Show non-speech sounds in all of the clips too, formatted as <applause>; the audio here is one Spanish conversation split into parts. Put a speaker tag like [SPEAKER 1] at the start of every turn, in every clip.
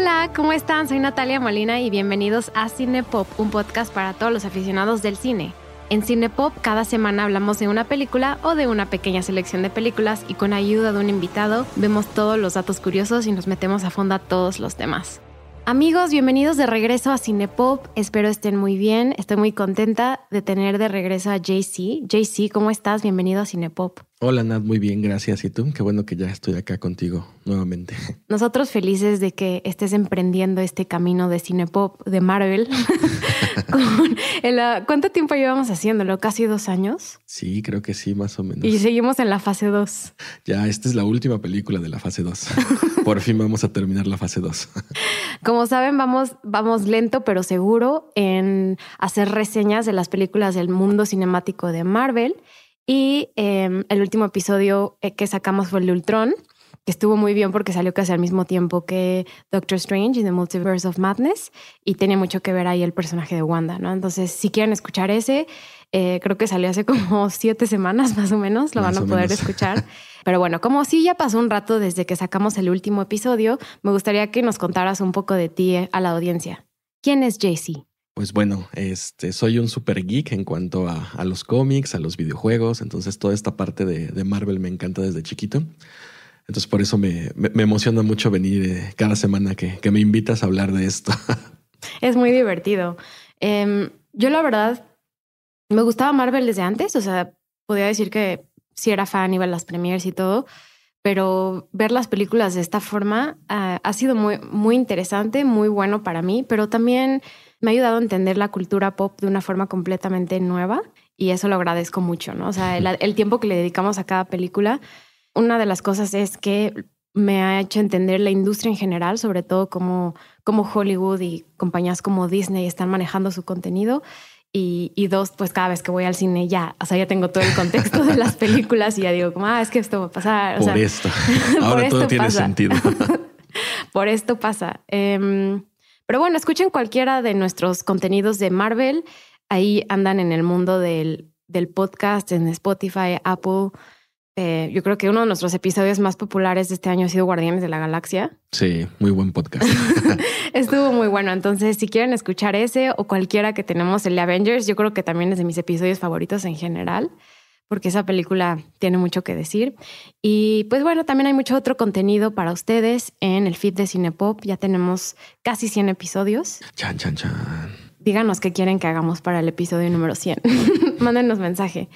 [SPEAKER 1] Hola, ¿cómo están? Soy Natalia Molina y bienvenidos a Cinepop, un podcast para todos los aficionados del cine. En Cinepop cada semana hablamos de una película o de una pequeña selección de películas y con ayuda de un invitado vemos todos los datos curiosos y nos metemos a fondo a todos los temas. Amigos, bienvenidos de regreso a Cinepop. Espero estén muy bien. Estoy muy contenta de tener de regreso a JC. JC, ¿cómo estás? Bienvenido a Cinepop.
[SPEAKER 2] Hola Nat, muy bien, gracias. ¿Y tú? Qué bueno que ya estoy acá contigo nuevamente. <laughs>
[SPEAKER 1] Nosotros felices de que estés emprendiendo este camino de Cinepop de Marvel. <laughs> ¿Cuánto tiempo llevamos haciéndolo? ¿Casi dos años?
[SPEAKER 2] Sí, creo que sí, más o menos.
[SPEAKER 1] Y seguimos en la fase 2.
[SPEAKER 2] Ya, esta es la última película de la fase 2. <laughs> Por fin vamos a terminar la fase 2.
[SPEAKER 1] Como saben, vamos, vamos lento pero seguro en hacer reseñas de las películas del mundo cinemático de Marvel. Y em, el último episodio eh, que sacamos fue el de Ultron, que estuvo muy bien porque salió casi al mismo tiempo que Doctor Strange y The Multiverse of Madness y tiene mucho que ver ahí el personaje de Wanda, ¿no? Entonces, si quieren escuchar ese, eh, creo que salió hace como <laughs> siete semanas más o menos, lo van a poder escuchar. Pero bueno, como sí ya pasó un rato desde que sacamos el último episodio, me gustaría que nos contaras un poco de ti eh, a la audiencia. ¿Quién es JC?
[SPEAKER 2] Pues bueno, este, soy un super geek en cuanto a, los cómics, a los videojuegos, entonces toda esta parte de, Marvel me encanta desde chiquito. Entonces por eso me, emociona mucho venir eh, cada semana que, me invitas a hablar de esto. <laughs>
[SPEAKER 1] Es muy divertido. Em, yo la verdad me gustaba Marvel desde antes, o sea, podía decir que sí era fan, iba a las premiers y todo, pero ver las películas de esta forma ah, ha sido muy, muy interesante, muy bueno para mí, pero también me ha ayudado a entender la cultura pop de una forma completamente nueva y eso lo agradezco mucho, ¿no? O sea, el, tiempo que le dedicamos a cada película, una de las cosas es que me ha hecho entender la industria en general, sobre todo como, como Hollywood y compañías como Disney están manejando su contenido. Y, dos, pues cada vez que voy al cine ya, o sea, ya tengo todo el contexto de las películas y ya digo, como, ah, es que esto va a pasar.
[SPEAKER 2] por esto. <laughs> Ahora todo tiene sentido. <laughs>
[SPEAKER 1] por esto pasa. Em, pero bueno, escuchen cualquiera de nuestros contenidos de Marvel. Ahí andan en el mundo del, del podcast, en Spotify, Apple. Eh, yo creo que uno de nuestros episodios más populares de este año ha sido Guardianes de la Galaxia.
[SPEAKER 2] Sí, muy buen podcast. <laughs>
[SPEAKER 1] Estuvo muy bueno. Entonces, si quieren escuchar ese o cualquiera que tenemos, el de Avengers, yo creo que también es de mis episodios favoritos en general porque esa película tiene mucho que decir. Y pues bueno, también hay mucho otro contenido para ustedes en el feed de Cinepop. Ya tenemos casi 100 episodios.
[SPEAKER 2] Chan, chan, chan.
[SPEAKER 1] Díganos qué quieren que hagamos para el episodio número 100. <laughs> Mándenos mensaje.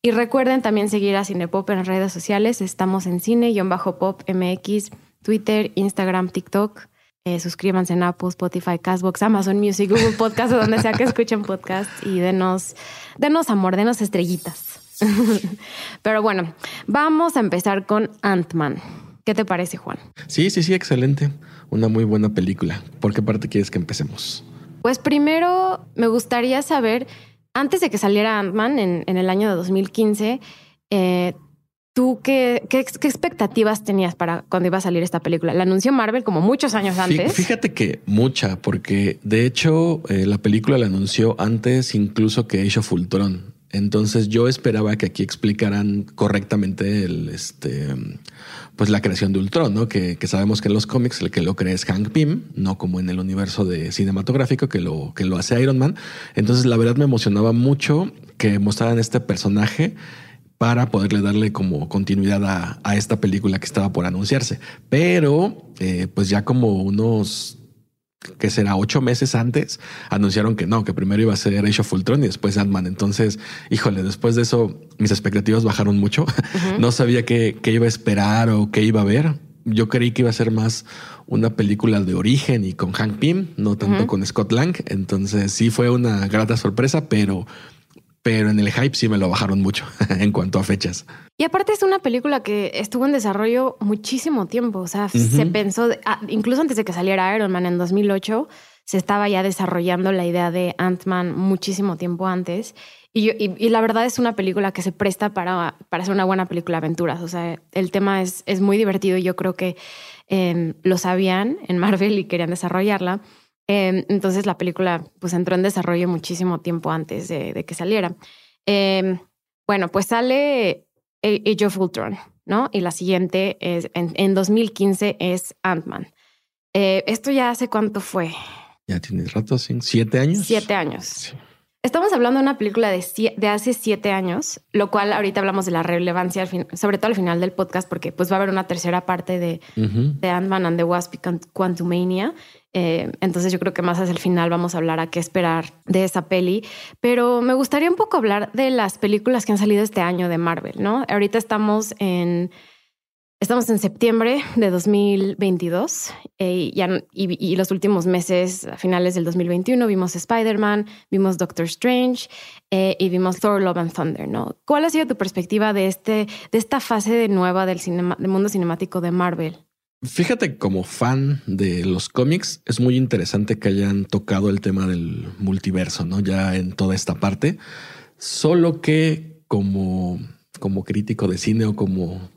[SPEAKER 1] Y recuerden también seguir a Cinepop en redes sociales. Estamos en cine-pop MX, Twitter, Instagram, TikTok. Eh, suscríbanse en Apple, Spotify, Castbox, Amazon Music, Google Podcast o donde sea que escuchen podcast y denos, denos amor, denos estrellitas. <laughs> Pero bueno, vamos a empezar con Ant-Man. ¿Qué te parece, Juan?
[SPEAKER 2] Sí, sí, sí, excelente. Una muy buena película. ¿Por qué parte quieres que empecemos?
[SPEAKER 1] Pues primero me gustaría saber, antes de que saliera Ant-Man en, el año de 2015, eh, ¿tú qué, qué, expectativas tenías para cuando iba a salir esta película? La anunció Marvel como muchos años antes.
[SPEAKER 2] Fíjate que mucha, porque de hecho eh, la película la anunció antes incluso que Age of Ultron. Entonces yo esperaba que aquí explicaran correctamente el, este, pues la creación de Ultron, ¿no? Que, sabemos que en los cómics el que lo crea es Hank Pym, no como en el universo de cinematográfico que lo, que lo hace Iron Man. Entonces la verdad me emocionaba mucho que mostraran este personaje para poderle darle como continuidad a, esta película que estaba por anunciarse. Pero, eh, pues ya como unos que será ocho meses antes, anunciaron que no, que primero iba a ser Age of Ultron y después Ant-Man. Entonces, híjole, después de eso mis expectativas bajaron mucho. <laughs> No sabía qué, iba a esperar o qué iba a ver. Yo creí que iba a ser más una película de origen y con Hank Pym, no tanto con Scott Lang. Entonces sí fue una grata sorpresa, pero pero en el hype sí me lo bajaron mucho <laughs> en cuanto a fechas.
[SPEAKER 1] Y aparte es una película que estuvo en desarrollo muchísimo tiempo, o sea, se pensó, ah, incluso antes de que saliera Iron Man en 2008, se estaba ya desarrollando la idea de Ant-Man muchísimo tiempo antes. Y, y, la verdad es una película que se presta para, para hacer una buena película de aventuras. O sea, el tema es, es muy divertido y yo creo que em, lo sabían en Marvel y querían desarrollarla. Em, entonces la película pues entró en desarrollo muchísimo tiempo antes de, que saliera. Em, bueno, pues sale Age of Ultron, ¿no? Y la siguiente es en, 2015 es Ant-Man. Eh, esto ya hace cuánto fue.
[SPEAKER 2] Ya tiene rato, ¿sí? ¿Siete años?
[SPEAKER 1] Siete años. Estamos hablando de una película de, de, hace siete años, lo cual ahorita hablamos de la relevancia, sobre todo al final del podcast, porque pues va a haber una tercera parte de, de Ant-Man and the Wasp y Quantumania. Eh, entonces yo creo que más hacia el final vamos a hablar a qué esperar de esa peli. Pero me gustaría un poco hablar de las películas que han salido este año de Marvel, ¿no? Ahorita estamos en Estamos en septiembre de 2022 eh, y, los últimos meses, a finales del 2021, vimos Spider-Man, vimos Doctor Strange eh, y vimos Thor Love and Thunder, ¿no? ¿Cuál ha sido tu perspectiva de, este, de esta fase de nueva del, del mundo cinemático de Marvel?
[SPEAKER 2] Fíjate, como fan de los cómics, es muy interesante que hayan tocado el tema del multiverso, ¿no? Ya en toda esta parte. Solo que como, como crítico de cine o como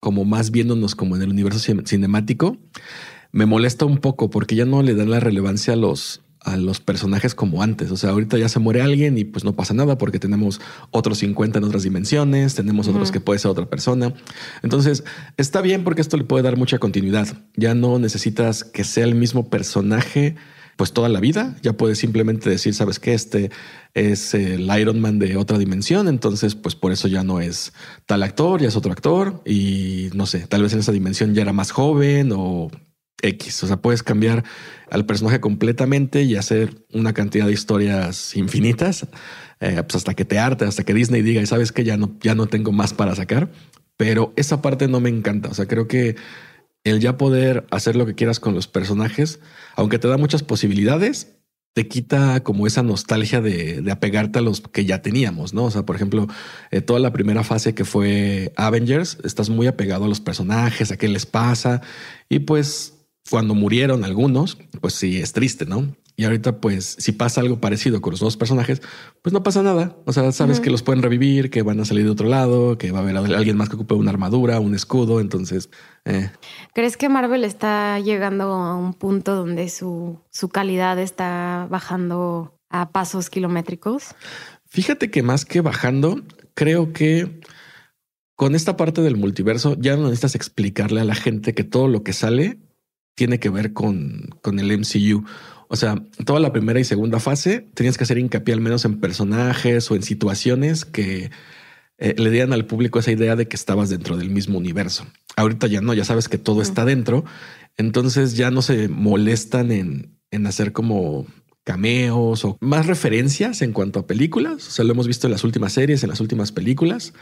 [SPEAKER 2] como más viéndonos como en el universo cinemático, me molesta un poco porque ya no le dan la relevancia a los, a los personajes como antes. O sea, ahorita ya se muere alguien y pues no pasa nada porque tenemos otros 50 en otras dimensiones, tenemos otros que puede ser otra persona. Entonces, está bien porque esto le puede dar mucha continuidad. Ya no necesitas que sea el mismo personaje pues toda la vida. Ya puedes simplemente decir, sabes que este es el Iron Man de otra dimensión, entonces pues por eso ya no es tal actor, ya es otro actor y no sé, tal vez en esa dimensión ya era más joven o X. O sea, puedes cambiar al personaje completamente y hacer una cantidad de historias infinitas, eh, pues hasta que te arte, hasta que Disney diga, y sabes que ya no, ya no tengo más para sacar. Pero esa parte no me encanta. O sea, creo que el ya poder hacer lo que quieras con los personajes, aunque te da muchas posibilidades, te quita como esa nostalgia de, apegarte a los que ya teníamos, ¿no? O sea, por ejemplo, eh, toda la primera fase que fue Avengers, estás muy apegado a los personajes, a qué les pasa, y pues cuando murieron algunos, pues sí, es triste, ¿no? Y ahorita, pues, si pasa algo parecido con los dos personajes, pues no pasa nada. O sea, sabes que los pueden revivir, que van a salir de otro lado, que va a haber alguien más que ocupe una armadura, un escudo. Entonces, eh.
[SPEAKER 1] ¿crees que Marvel está llegando a un punto donde su, su calidad está bajando a pasos kilométricos?
[SPEAKER 2] Fíjate que más que bajando, creo que con esta parte del multiverso ya no necesitas explicarle a la gente que todo lo que sale tiene que ver con, con el MCU. O sea, toda la primera y segunda fase tenías que hacer hincapié al menos en personajes o en situaciones que eh, le dieran al público esa idea de que estabas dentro del mismo universo. Ahorita ya no, ya sabes que todo está dentro. Entonces ya no se molestan en, en hacer como cameos o más referencias en cuanto a películas. O sea, lo hemos visto en las últimas series, en las últimas películas.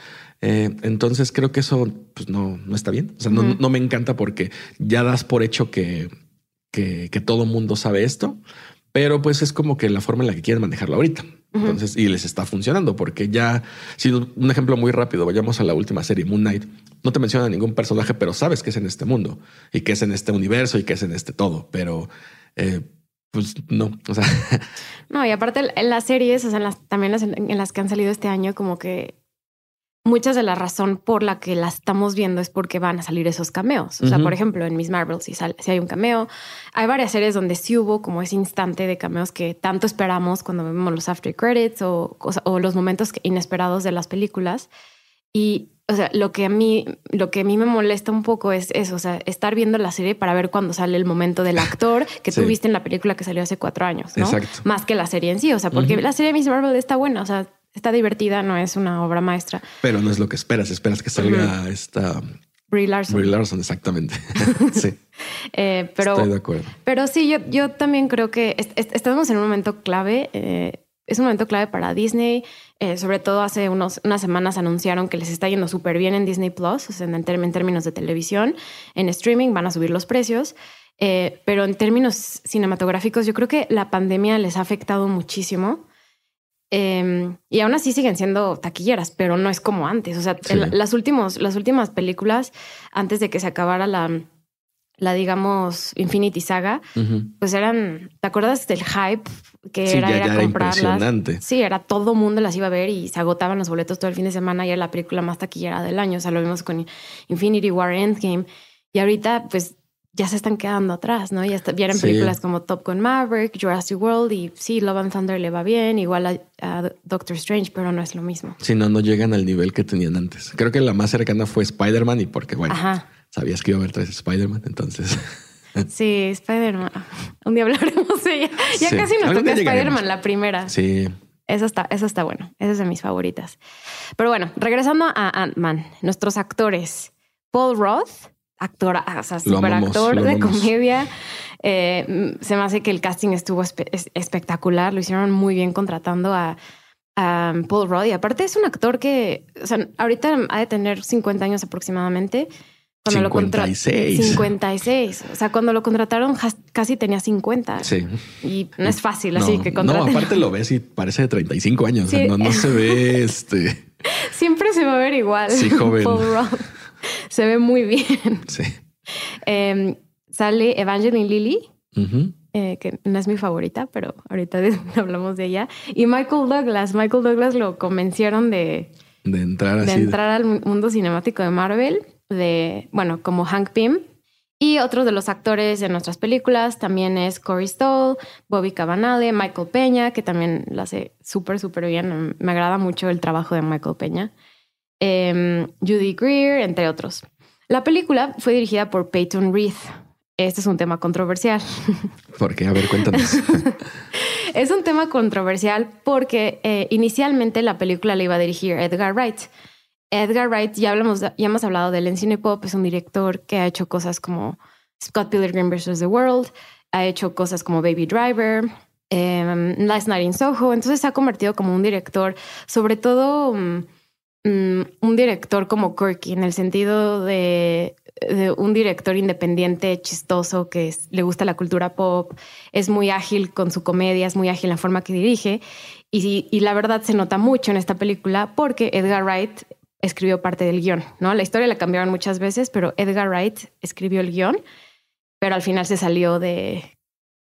[SPEAKER 2] Eh, entonces creo que eso pues, no, no está bien. O sea, no, no, me encanta porque ya das por hecho que, que, que todo mundo sabe esto, pero pues es como que la forma en la que quieren manejarlo ahorita. Entonces, y les está funcionando porque ya, si un ejemplo muy rápido, vayamos a la última serie, Moon Knight, no te menciona ningún personaje, pero sabes que es en este mundo y que es en este universo y que es en este todo, pero eh, pues no, o sea. <laughs>
[SPEAKER 1] No, y aparte en las series, o sea, las, también en las que han salido este año, como que muchas de la razón por la que las estamos viendo es porque van a salir esos cameos. O sea, por ejemplo, en Miss Marvel, si, si hay un cameo, hay varias series donde sí hubo como ese instante de cameos que tanto esperamos cuando vemos los after credits o, o los momentos inesperados de las películas. Y o sea, lo que a mí, lo que a mí me molesta un poco es eso, o sea, estar viendo la serie para ver cuándo sale el momento del actor <laughs> que tú viste en la película que salió hace cuatro años, ¿no? Exacto. Más que la serie en sí, o sea, porque la serie de Miss Marvel está buena, o sea, está divertida, no es una obra maestra.
[SPEAKER 2] Pero no es lo que esperas, esperas que salga esta
[SPEAKER 1] Brie Larson.
[SPEAKER 2] Brie Larson, exactamente. <laughs> sí.
[SPEAKER 1] Eh, pero,
[SPEAKER 2] Estoy de acuerdo.
[SPEAKER 1] Pero sí, yo, yo también creo que estamos en un momento clave. Eh, es un momento clave para Disney. Eh, sobre todo hace unos, unas semanas anunciaron que les está yendo súper bien en Disney Plus, o sea, en, términos de televisión. En streaming van a subir los precios. Eh, pero en términos cinematográficos, yo creo que la pandemia les ha afectado muchísimo. Em, y aún así siguen siendo taquilleras, pero no es como antes. O sea, las, últimos, las últimas películas, antes de que se acabara la, la digamos, Infinity Saga, pues eran, ¿te acuerdas del hype que era, era comprarlas? Sí, era todo mundo las iba a ver y se agotaban los boletos todo el fin de semana y era la película más taquillera del año. O sea, lo vimos con Infinity War Endgame. Y ahorita, pues ya se están quedando atrás, ¿no? Ya vieron películas como Top Gun Maverick, Jurassic World y sí, Love and Thunder le va bien, igual a, Doctor Strange, pero no es lo mismo.
[SPEAKER 2] Sí, no, no llegan al nivel que tenían antes. Creo que la más cercana fue Spider-Man y porque, bueno, Ajá sabías que iba a haber tres Spider-Man, entonces. <laughs>
[SPEAKER 1] Sí, Spider-Man. Un día hablaremos de ella. Ya
[SPEAKER 2] Sí.
[SPEAKER 1] casi nos toca. Spider-Man, la primera.
[SPEAKER 2] Sí,
[SPEAKER 1] Eso está, eso está bueno. Esa es de mis favoritas. Pero bueno, regresando a Ant-Man, nuestros actores. Paul Roth, actor, o sea,
[SPEAKER 2] Lo
[SPEAKER 1] super
[SPEAKER 2] amamos,
[SPEAKER 1] actor
[SPEAKER 2] lo
[SPEAKER 1] de
[SPEAKER 2] amamos.
[SPEAKER 1] comedia. Eh, se me hace que el casting estuvo espe- es- espectacular. Lo hicieron muy bien contratando a, a Paul Rudd. Y aparte es un actor que, o sea, ahorita ha de tener 50 años aproximadamente. Cuando lo contra-
[SPEAKER 2] 56.
[SPEAKER 1] 56. O sea, cuando lo contrataron casi tenía 50.
[SPEAKER 2] sí.
[SPEAKER 1] Y no es fácil, así
[SPEAKER 2] No,
[SPEAKER 1] que
[SPEAKER 2] no,
[SPEAKER 1] contraten.
[SPEAKER 2] aparte lo ves y parece de 35 años.
[SPEAKER 1] Sí.
[SPEAKER 2] No, no se ve este. <laughs>
[SPEAKER 1] Siempre se va a ver igual.
[SPEAKER 2] Sí, <laughs> joven.
[SPEAKER 1] Paul Rudd. Se ve muy bien.
[SPEAKER 2] Sí.
[SPEAKER 1] Eh, sale Evangeline Lilly, eh, que no es mi favorita, pero ahorita <laughs> hablamos de ella. Y Michael Douglas. Michael Douglas lo convencieron de,
[SPEAKER 2] De entrar
[SPEAKER 1] de
[SPEAKER 2] así.
[SPEAKER 1] entrar al mundo cinemático de Marvel, de, bueno, como Hank Pym. Y otros de los actores de nuestras películas también es Corey Stoll, Bobby Cavanale, Michael Peña, que también lo hace súper, súper bien. Me agrada mucho el trabajo de Michael Peña. Em, Judy Greer, entre otros. La película fue dirigida por Peyton Reed. Este es un tema controversial. <laughs>
[SPEAKER 2] Porque, a ver, cuéntanos. <laughs>
[SPEAKER 1] Es un tema controversial porque eh, inicialmente la película la iba a dirigir Edgar Wright. Edgar Wright, ya, hablamos, ya hemos hablado de él en Cine Pop, es un director que ha hecho cosas como Scott Pilgrim vs. The World, ha hecho cosas como Baby Driver, eh, Last Night in Soho, entonces se ha convertido como un director, sobre todo mm, mm, un director como quirky, en el sentido de, un director independiente, chistoso, que le gusta la cultura pop, es muy ágil con su comedia, es muy ágil en la forma que dirige. Y, y la verdad se nota mucho en esta película porque Edgar Wright escribió parte del guion, ¿no? La historia la cambiaron muchas veces, pero Edgar Wright escribió el guion, pero al final se salió de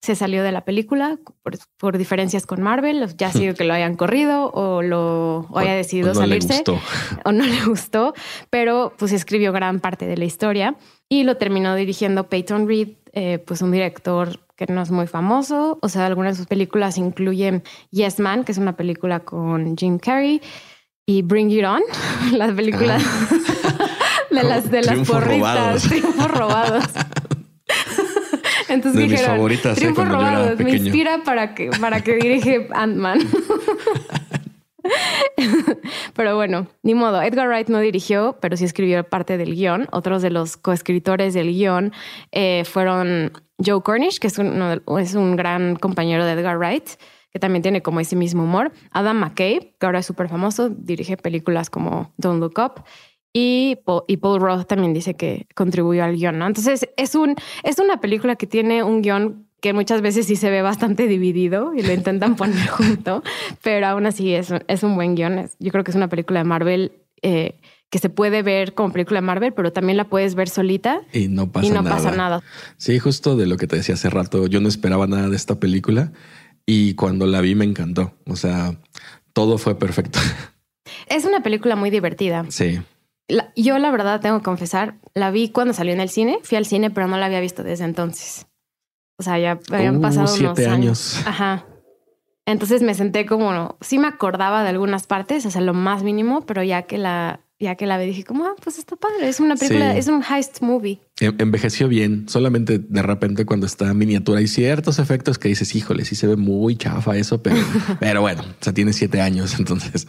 [SPEAKER 1] se salió de la película por, por diferencias con Marvel, ya sido <laughs> que lo hayan corrido o lo o haya decidido
[SPEAKER 2] O no le
[SPEAKER 1] salirse
[SPEAKER 2] gustó. <laughs>
[SPEAKER 1] o no le gustó, pero pues escribió gran parte de la historia y lo terminó dirigiendo Peyton Reed, eh, pues un director que no es muy famoso, o sea, algunas de sus películas incluyen Yes Man, que es una película con Jim Carrey, y Bring It On, <laughs> la película de las de las porristas,
[SPEAKER 2] robados.
[SPEAKER 1] triunfos robados. <laughs> Entonces
[SPEAKER 2] De mis
[SPEAKER 1] dijeron,
[SPEAKER 2] favoritas, eh, era
[SPEAKER 1] robados, me inspira para que, para que dirige Ant-Man. <laughs> Pero bueno, ni modo. Edgar Wright no dirigió, pero sí escribió parte del guion. Otros de los coescritores del guion eh, fueron Joe Cornish, que es, de- es un gran compañero de Edgar Wright, que también tiene como ese mismo humor. Adam McKay, que ahora es súper famoso, dirige películas como Don't Look Up. Y Paul, y Paul Roth también dice que contribuyó al guion, ¿no? Entonces es, un, es una película que tiene un guion que muchas veces sí se ve bastante dividido y lo intentan <laughs> poner junto, pero aún así es, un- es un buen guion. Yo creo que es una película de Marvel eh, que se puede ver como película de Marvel, pero también la puedes ver solita
[SPEAKER 2] Y no pasa
[SPEAKER 1] y no
[SPEAKER 2] nada.
[SPEAKER 1] pasa nada.
[SPEAKER 2] Sí, justo de lo que te decía hace rato, yo no esperaba nada de esta película y cuando la vi me encantó. O sea, todo fue perfecto. <laughs>
[SPEAKER 1] Es una película muy divertida.
[SPEAKER 2] Sí.
[SPEAKER 1] La- yo la verdad tengo que confesar, la vi cuando salió en el cine, fui al cine, pero no la había visto desde entonces. O sea, ya habían
[SPEAKER 2] Uh,
[SPEAKER 1] pasado unos años.
[SPEAKER 2] años.
[SPEAKER 1] Ajá. Entonces me senté como, sí me acordaba de algunas partes, o sea, lo más mínimo, pero ya que la, ya que la vi dije como, ah, pues está padre, es una película,
[SPEAKER 2] Sí.
[SPEAKER 1] es un heist movie.
[SPEAKER 2] En- Envejeció bien, solamente de repente cuando está miniatura hay ciertos efectos que dices, híjole, sí se ve muy chafa eso, pero, <laughs> pero bueno, o sea, tiene siete años, <laughs> entonces.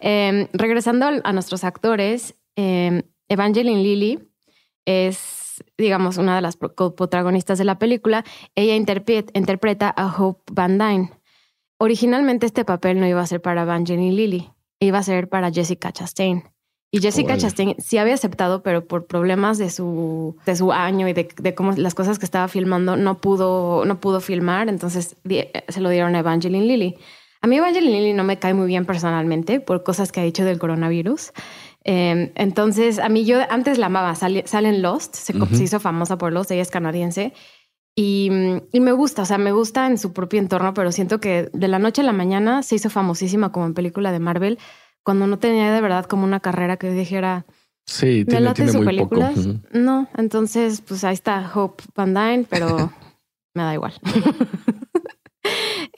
[SPEAKER 1] Eh, regresando a nuestros actores, eh, Evangeline Lilly es, digamos, una de las pro- coprotagonistas de la película. Ella interpre- interpreta a Hope Van Dyne. Originalmente este papel no iba a ser para Evangeline Lilly, iba a ser para Jessica Chastain. Y Jessica. Chastain sí había aceptado, pero por problemas de su, de su año y de, de cómo las cosas que estaba filmando, no pudo, no pudo filmar. Entonces se lo dieron a Evangeline Lilly. A mí Evangeline Lilly no me cae muy bien personalmente por cosas que ha dicho del coronavirus. Eh, entonces, a mí yo antes la amaba. Sale, sale en Lost, se,
[SPEAKER 2] Ujú.
[SPEAKER 1] se hizo famosa por Lost, ella es canadiense. Y, y me gusta, o sea, me gusta en su propio entorno, pero siento que de la noche a la mañana se hizo famosísima como en película de Marvel, cuando no tenía de verdad como una carrera que dijera,
[SPEAKER 2] Sí,
[SPEAKER 1] me
[SPEAKER 2] tiene,
[SPEAKER 1] late
[SPEAKER 2] tiene muy
[SPEAKER 1] películas.
[SPEAKER 2] poco.
[SPEAKER 1] No, entonces, pues ahí está Hope Van Dyne, pero <laughs> me da igual. <laughs>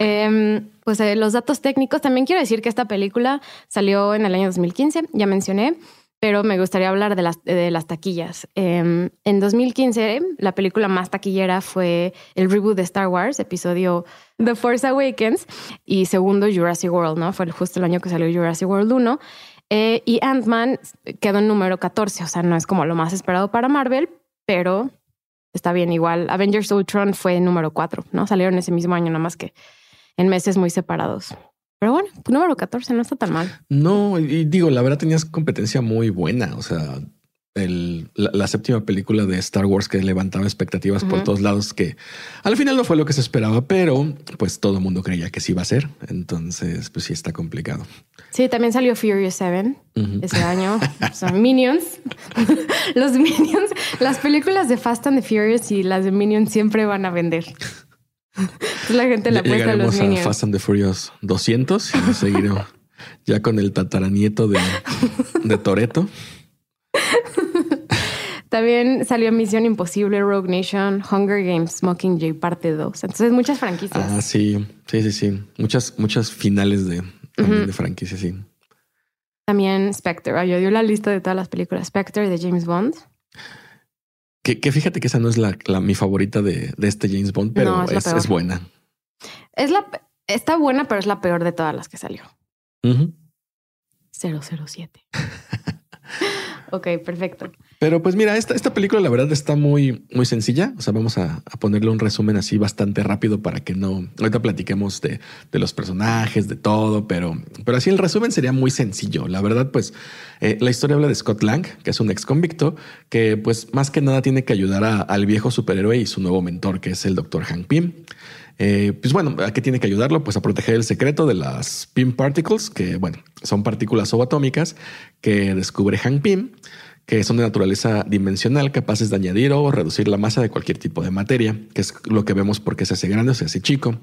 [SPEAKER 1] Em, pues eh, los datos técnicos, también quiero decir que esta película salió en el año 2015, ya mencioné. pero me gustaría hablar de las, taquillas. Em, en 2015, la película más taquillera fue el reboot de Star Wars, episodio The Force Awakens, y segundo Jurassic World, ¿no? Fue justo el año que salió Jurassic World 1. Eh, y Ant-Man quedó en número 14, o sea, no es como lo más esperado para Marvel, pero está bien igual. Avengers Ultron fue número 4, ¿no? Salieron ese mismo año, nada más que en meses muy separados. Pero bueno, número 14 no está tan mal.
[SPEAKER 2] No, y digo, la verdad tenías competencia muy buena. O sea, el, la, séptima película de Star Wars que levantaba expectativas por todos lados, que al final no fue lo que se esperaba, pero pues todo el mundo creía que sí iba a ser. Entonces, pues sí está complicado.
[SPEAKER 1] Sí, también salió Furious 7 ese año. Son Minions. <laughs> Los Minions, las películas de Fast and the Furious y las de Minions siempre van a vender la gente la apuesta a los a
[SPEAKER 2] Fast and the Furious 200 y seguiremos <laughs> ya con el tataranieto de, de Toreto.
[SPEAKER 1] También salió Misión Imposible, Rogue Nation, Hunger Games, Mockingjay parte 2. Entonces, muchas franquicias.
[SPEAKER 2] Ah, sí, sí, sí, sí. Muchas, muchas finales de, de franquicias, sí.
[SPEAKER 1] También Spectre. Yo dio la lista de todas las películas. Spectre de James Bond.
[SPEAKER 2] Que, fíjate que esa no es la, mi favorita de, este James Bond, pero es, buena.
[SPEAKER 1] Es la, está buena, pero es la peor de todas las que salió. 007. <laughs> ok, perfecto.
[SPEAKER 2] Pero pues mira, esta, esta película la verdad está muy, muy sencilla. O sea, vamos a, ponerle un resumen así bastante rápido para que no... Ahorita platiquemos de, los personajes, de todo, pero, pero así el resumen sería muy sencillo. La verdad, pues eh, la historia habla de Scott Lang, que es un ex convicto, que pues más que nada tiene que ayudar al viejo superhéroe y su nuevo mentor, que es el doctor Hank Pym. Eh, pues bueno, ¿a qué tiene que ayudarlo? Pues a proteger el secreto de las Pym Particles, que bueno, son partículas subatómicas que descubre Hank Pym que son de naturaleza dimensional, capaces de añadir o reducir la masa de cualquier tipo de materia, que es lo que vemos porque se hace grande o se hace chico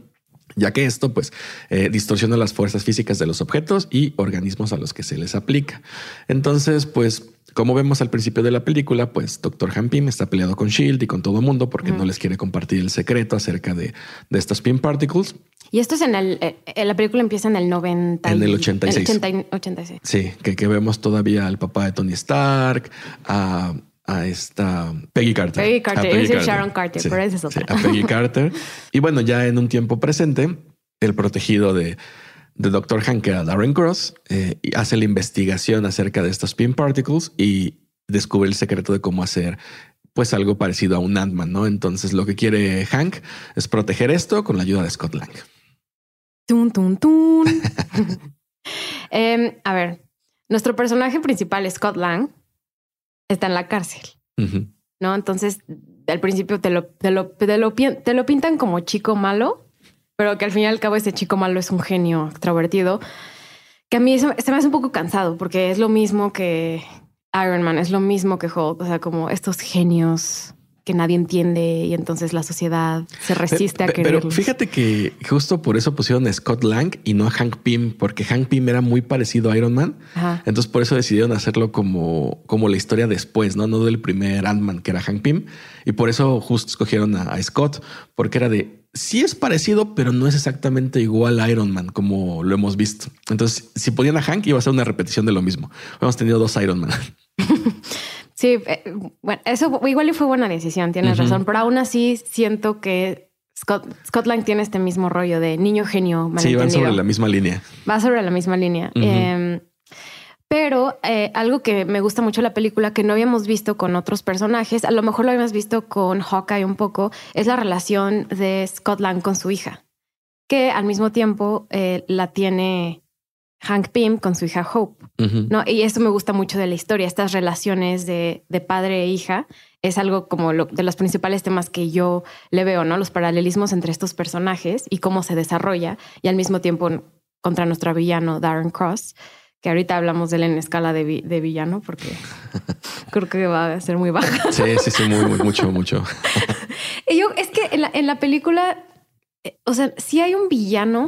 [SPEAKER 2] ya que esto pues eh, distorsiona las fuerzas físicas de los objetos y organismos a los que se les aplica. Entonces, pues como vemos al principio de la película, pues Dr. Han Pym está peleado con Shield y con todo el mundo porque no les quiere compartir el secreto acerca de, de estas Pym Particles.
[SPEAKER 1] Y esto es en el. Eh, la película empieza en el 90.
[SPEAKER 2] En el 86.
[SPEAKER 1] El 86.
[SPEAKER 2] Sí, que, que vemos todavía al papá de Tony Stark, a, a esta Peggy Carter.
[SPEAKER 1] Peggy Carter, Peggy Carter. Sharon Carter, pero esa es otra.
[SPEAKER 2] a Peggy <laughs> Carter. Y bueno, ya en un tiempo presente, el protegido de, de Dr. Hank, que Darren Cross, eh, hace la investigación acerca de estos pin particles y descubre el secreto de cómo hacer pues algo parecido a un Ant-Man, ¿no? Entonces lo que quiere Hank es proteger esto con la ayuda de Scott Lang.
[SPEAKER 1] Tun, tun, tun. <laughs> Em, a ver, nuestro personaje principal, Scott Lang, está en la cárcel, ¿no? Entonces, al principio te lo, te lo, te lo, te lo pintan como chico malo, pero que al fin y al cabo ese chico malo es un genio extrovertido, que a mí eso, se me hace un poco cansado, porque es lo mismo que Iron Man, es lo mismo que Hulk, o sea, como estos genios que nadie entiende y entonces la sociedad se resiste a querer.
[SPEAKER 2] Pero fíjate que justo por eso pusieron a Scott Lang y no a Hank Pym, porque Hank Pym era muy parecido a Iron Man. Entonces por eso decidieron hacerlo como, como la historia después, no, no del primer Ant-Man que era Hank Pym. Y por eso justo escogieron a, Scott, porque era de sí es parecido, pero no es exactamente igual a Iron Man como lo hemos visto. Entonces, si ponían a Hank, iba a ser una repetición de lo mismo. Hemos tenido dos Iron Man. <laughs>
[SPEAKER 1] Sí, eh, bueno, eso igual y fue buena decisión, tienes razón, pero aún así siento que Scott, Scotland tiene este mismo rollo de niño genio.
[SPEAKER 2] Sí, van sobre la misma línea.
[SPEAKER 1] Va sobre la misma línea. Em, pero eh, algo que me gusta mucho de la película que no habíamos visto con otros personajes, a lo mejor lo habíamos visto con Hawkeye un poco, es la relación de Scotland con su hija, que al mismo tiempo eh, la tiene Hank Pym con su hija Hope. ¿no? Y esto me gusta mucho de la historia, estas relaciones de, padre e hija. Es algo como de los principales temas que yo le veo, ¿no? Los paralelismos entre estos personajes y cómo se desarrolla y al mismo tiempo contra nuestro villano Darren Cross, que ahorita hablamos de él en escala de, villano porque <laughs> creo que va a ser muy baja.
[SPEAKER 2] Sí, sí, sí, muy, mucho, mucho. <laughs>
[SPEAKER 1] y yo, es que en la, en la película, eh, o sea, si hay un villano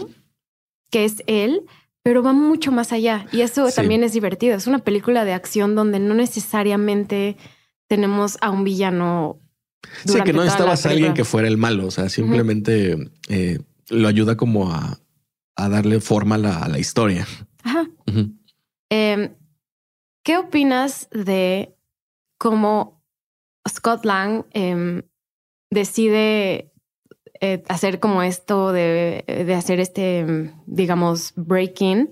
[SPEAKER 1] que es él, pero va mucho más allá. Y eso también es divertido. Es una película de acción donde no necesariamente tenemos a un villano.
[SPEAKER 2] Sí, que no estabas alguien que fuera el malo. O sea, simplemente eh, lo ayuda como a, darle forma a la, historia.
[SPEAKER 1] Ajá. Em, ¿qué opinas de cómo Scott Lang em, decide eh, hacer como esto de, de hacer este, digamos, break-in?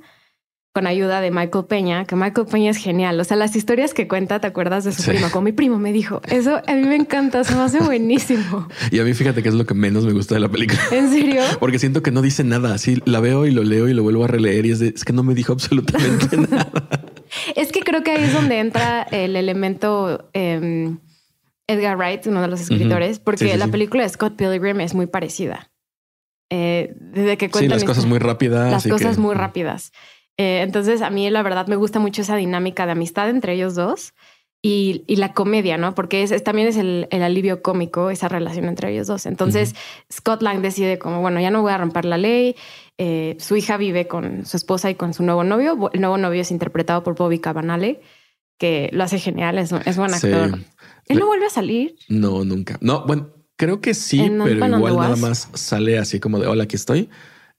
[SPEAKER 1] con ayuda de Michael Peña, que Michael Peña es genial. O sea, las historias que cuenta, ¿te acuerdas de su primo? Como mi primo me dijo, eso a mí me encanta, se me hace buenísimo.
[SPEAKER 2] Y a mí fíjate que es lo que menos me gusta de la película.
[SPEAKER 1] ¿En serio? <laughs>
[SPEAKER 2] Porque siento que no dice nada. Así la veo y lo leo y lo vuelvo a releer y es, de, es que no me dijo absolutamente <laughs> nada.
[SPEAKER 1] Es que creo que ahí es donde entra el elemento em, Edgar Wright, uno de los escritores, porque la película de Scott Pilgrim es muy parecida. Eh, desde que cuentan
[SPEAKER 2] las cosas muy rápidas.
[SPEAKER 1] Las cosas muy rápidas. Eh, entonces, a mí la verdad me gusta mucho esa dinámica de amistad entre ellos dos y, la comedia, ¿no? Porque es, también es el, alivio cómico, esa relación entre ellos dos. Entonces, Scott Lang decide como, bueno, ya no voy a romper la ley. Eh, su hija vive con su esposa y con su nuevo novio. El nuevo novio es interpretado por Bobby Cabanale, que lo hace genial, es, es buen actor. ¿Él no vuelve a salir?
[SPEAKER 2] No, nunca. No, bueno, creo que sí, pero igual nada más sale así como de, hola, aquí estoy.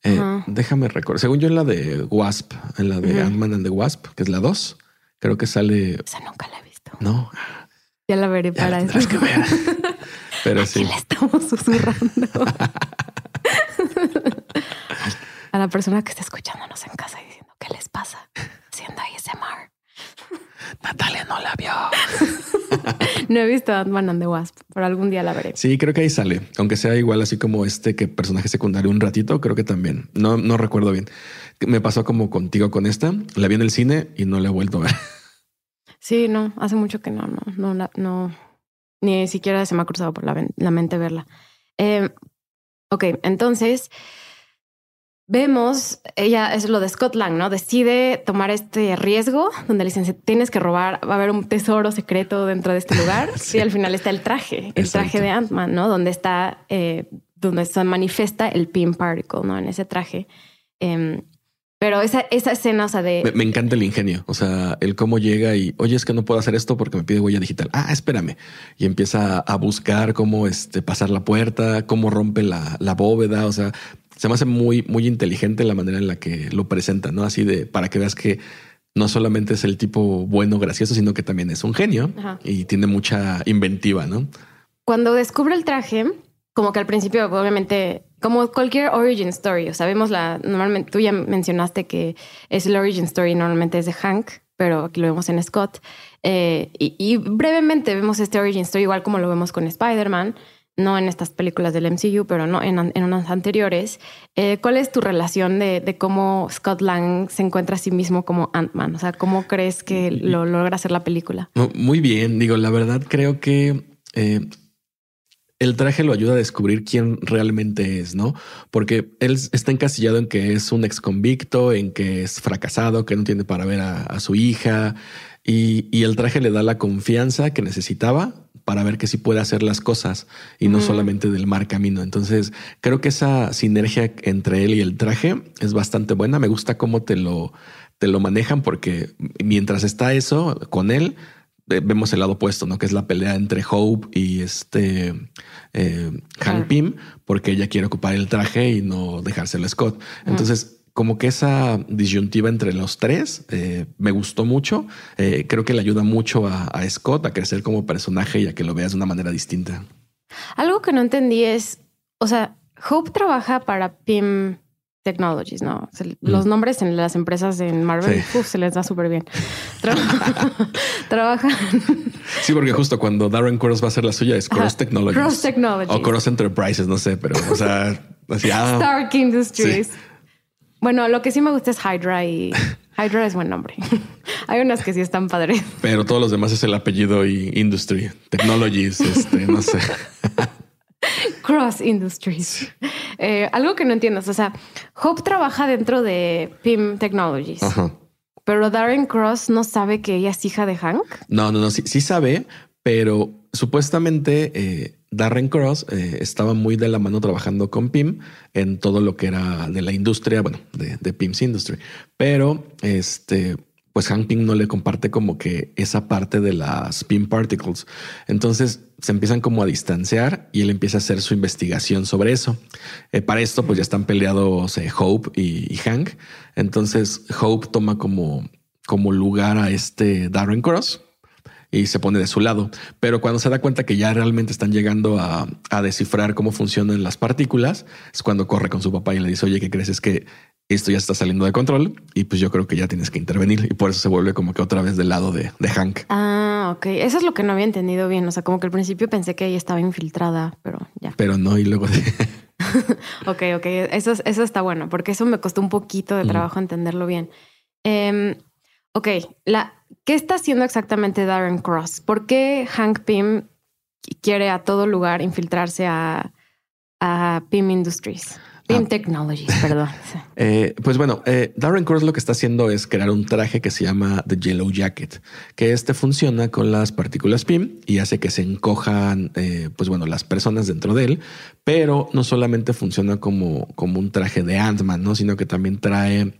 [SPEAKER 2] Eh, déjame recordar. Según yo, en la de Wasp, en la de Ant-Man and the Wasp, que es la 2, creo que sale.
[SPEAKER 1] Esa nunca la he visto.
[SPEAKER 2] No.
[SPEAKER 1] Ya la veré para
[SPEAKER 2] eso. que ver. <laughs> Pero
[SPEAKER 1] sí. le estamos susurrando. <laughs> A la persona que está escuchándonos en casa diciendo qué les pasa haciendo ASMR. <laughs>
[SPEAKER 2] Natalia no la vio. <laughs>
[SPEAKER 1] no he visto Ant-Man and the Wasp, pero algún día la veré.
[SPEAKER 2] Sí, creo que ahí sale, aunque sea igual así como este que personaje secundario un ratito, creo que también. No, no recuerdo bien. Me pasó como contigo con esta. La vi en el cine y no la he vuelto a ver. <laughs>
[SPEAKER 1] Sí, no, hace mucho que no, no, no, no, ni siquiera se me ha cruzado por la, mente verla. Eh, ok, entonces vemos, ella es lo de Scott Lang, ¿no? Decide tomar este riesgo donde le dicen, tienes que robar, va a haber un tesoro secreto dentro de este lugar. <laughs> Y al final está el traje, el traje de Ant-Man, ¿no? Donde está, eh, donde se manifiesta el pin particle, ¿no? En ese traje. Em, pero esa, esa escena, o sea, de...
[SPEAKER 2] Me, encanta el ingenio, o sea, el cómo llega y, oye, es que no puedo hacer esto porque me pide huella digital. Ah, espérame. Y empieza a buscar cómo este, pasar la puerta, cómo rompe la, la bóveda, o sea, se me hace muy, muy inteligente la manera en la que lo presenta, ¿no? Así de para que veas que no solamente es el tipo bueno, gracioso, sino que también es un genio y tiene mucha inventiva, ¿no?
[SPEAKER 1] Cuando descubre el traje, como que al principio, obviamente, como cualquier origin story, o sabemos la, normalmente, tú ya mencionaste que es el origin story, normalmente es de Hank, pero aquí lo vemos en Scott. Eh, y, y, brevemente vemos este origin story, igual como lo vemos con Spider-Man no en estas películas del MCU, pero no en, unas anteriores. Eh, ¿Cuál es tu relación de, cómo Scott Lang se encuentra a sí mismo como Ant-Man? O sea, ¿cómo crees que lo logra hacer la película?
[SPEAKER 2] Muy bien, digo, la verdad creo que eh, el traje lo ayuda a descubrir quién realmente es, ¿no? Porque él está encasillado en que es un ex convicto, en que es fracasado, que no tiene para ver a, su hija, y, y el traje le da la confianza que necesitaba para ver que sí puede hacer las cosas y no solamente del mar camino. Entonces, creo que esa sinergia entre él y el traje es bastante buena. Me gusta cómo te lo, te lo manejan porque mientras está eso con él, vemos el lado opuesto, ¿no? Que es la pelea entre Hope y este eh, Hank Pym, porque ella quiere ocupar el traje y no dejárselo a Scott. Entonces, como que esa disyuntiva entre los tres eh, me gustó mucho. Eh, creo que le ayuda mucho a, Scott a crecer como personaje y a que lo veas de una manera distinta.
[SPEAKER 1] Algo que no entendí es, o sea, Hope trabaja para PIM Technologies, ¿no? los nombres en las empresas en Marvel se les da súper bien. <laughs> Trabaja.
[SPEAKER 2] Sí, porque justo cuando Darren Cross va a hacer la suya es Cross Technologies.
[SPEAKER 1] Cross Technologies.
[SPEAKER 2] O Cross Enterprises, no sé, pero, o sea, así,
[SPEAKER 1] ah, Stark Industries. Bueno, lo que sí me gusta es Hydra y <laughs> Hydra es buen nombre. <laughs> Hay unas que sí están padres.
[SPEAKER 2] Pero todos los demás es el apellido y Industry, Technologies, este, no sé. <laughs>
[SPEAKER 1] Cross Industries. Eh, algo que no entiendas, o sea, Hope trabaja dentro de PIM Technologies. Pero Darren Cross no sabe que ella es hija de Hank.
[SPEAKER 2] No, no, no, sí, sí sabe, pero supuestamente eh, Darren Cross eh, estaba muy de la mano trabajando con PIM en todo lo que era de la industria, bueno, de, PIM's Industry. Pero este, pues Hank Pym no le comparte como que esa parte de las PIM particles. Entonces se empiezan como a distanciar y él empieza a hacer su investigación sobre eso. Eh, para esto, pues ya están peleados Hope y, y Hank. Entonces Hope toma como como lugar a este Darren Cross y se pone de su lado. Pero cuando se da cuenta que ya realmente están llegando a, descifrar cómo funcionan las partículas, es cuando corre con su papá y le dice, oye, ¿qué crees? Es que esto ya está saliendo de control y pues yo creo que ya tienes que intervenir y por eso se vuelve como que otra vez del lado de, de Hank.
[SPEAKER 1] Ah, ok. Eso es lo que no había entendido bien. O sea, como que al principio pensé que ella estaba infiltrada, pero ya.
[SPEAKER 2] Pero no, y luego... <laughs>
[SPEAKER 1] ok, ok. Eso, eso está bueno, porque eso me costó un poquito de trabajo entenderlo bien. Eh, ok, la, ¿qué está haciendo exactamente Darren Cross? ¿Por qué Hank Pym quiere a todo lugar infiltrarse a, a Pym Industries? Pym ah. Technologies, perdón. <laughs>
[SPEAKER 2] Eh, pues bueno, eh, Darren Cross lo que está haciendo es crear un traje que se llama The Yellow Jacket, que este funciona con las partículas PIM y hace que se encojan, eh, pues bueno, las personas dentro de él, pero no solamente funciona como, como un traje de Ant-Man, ¿no? sino que también trae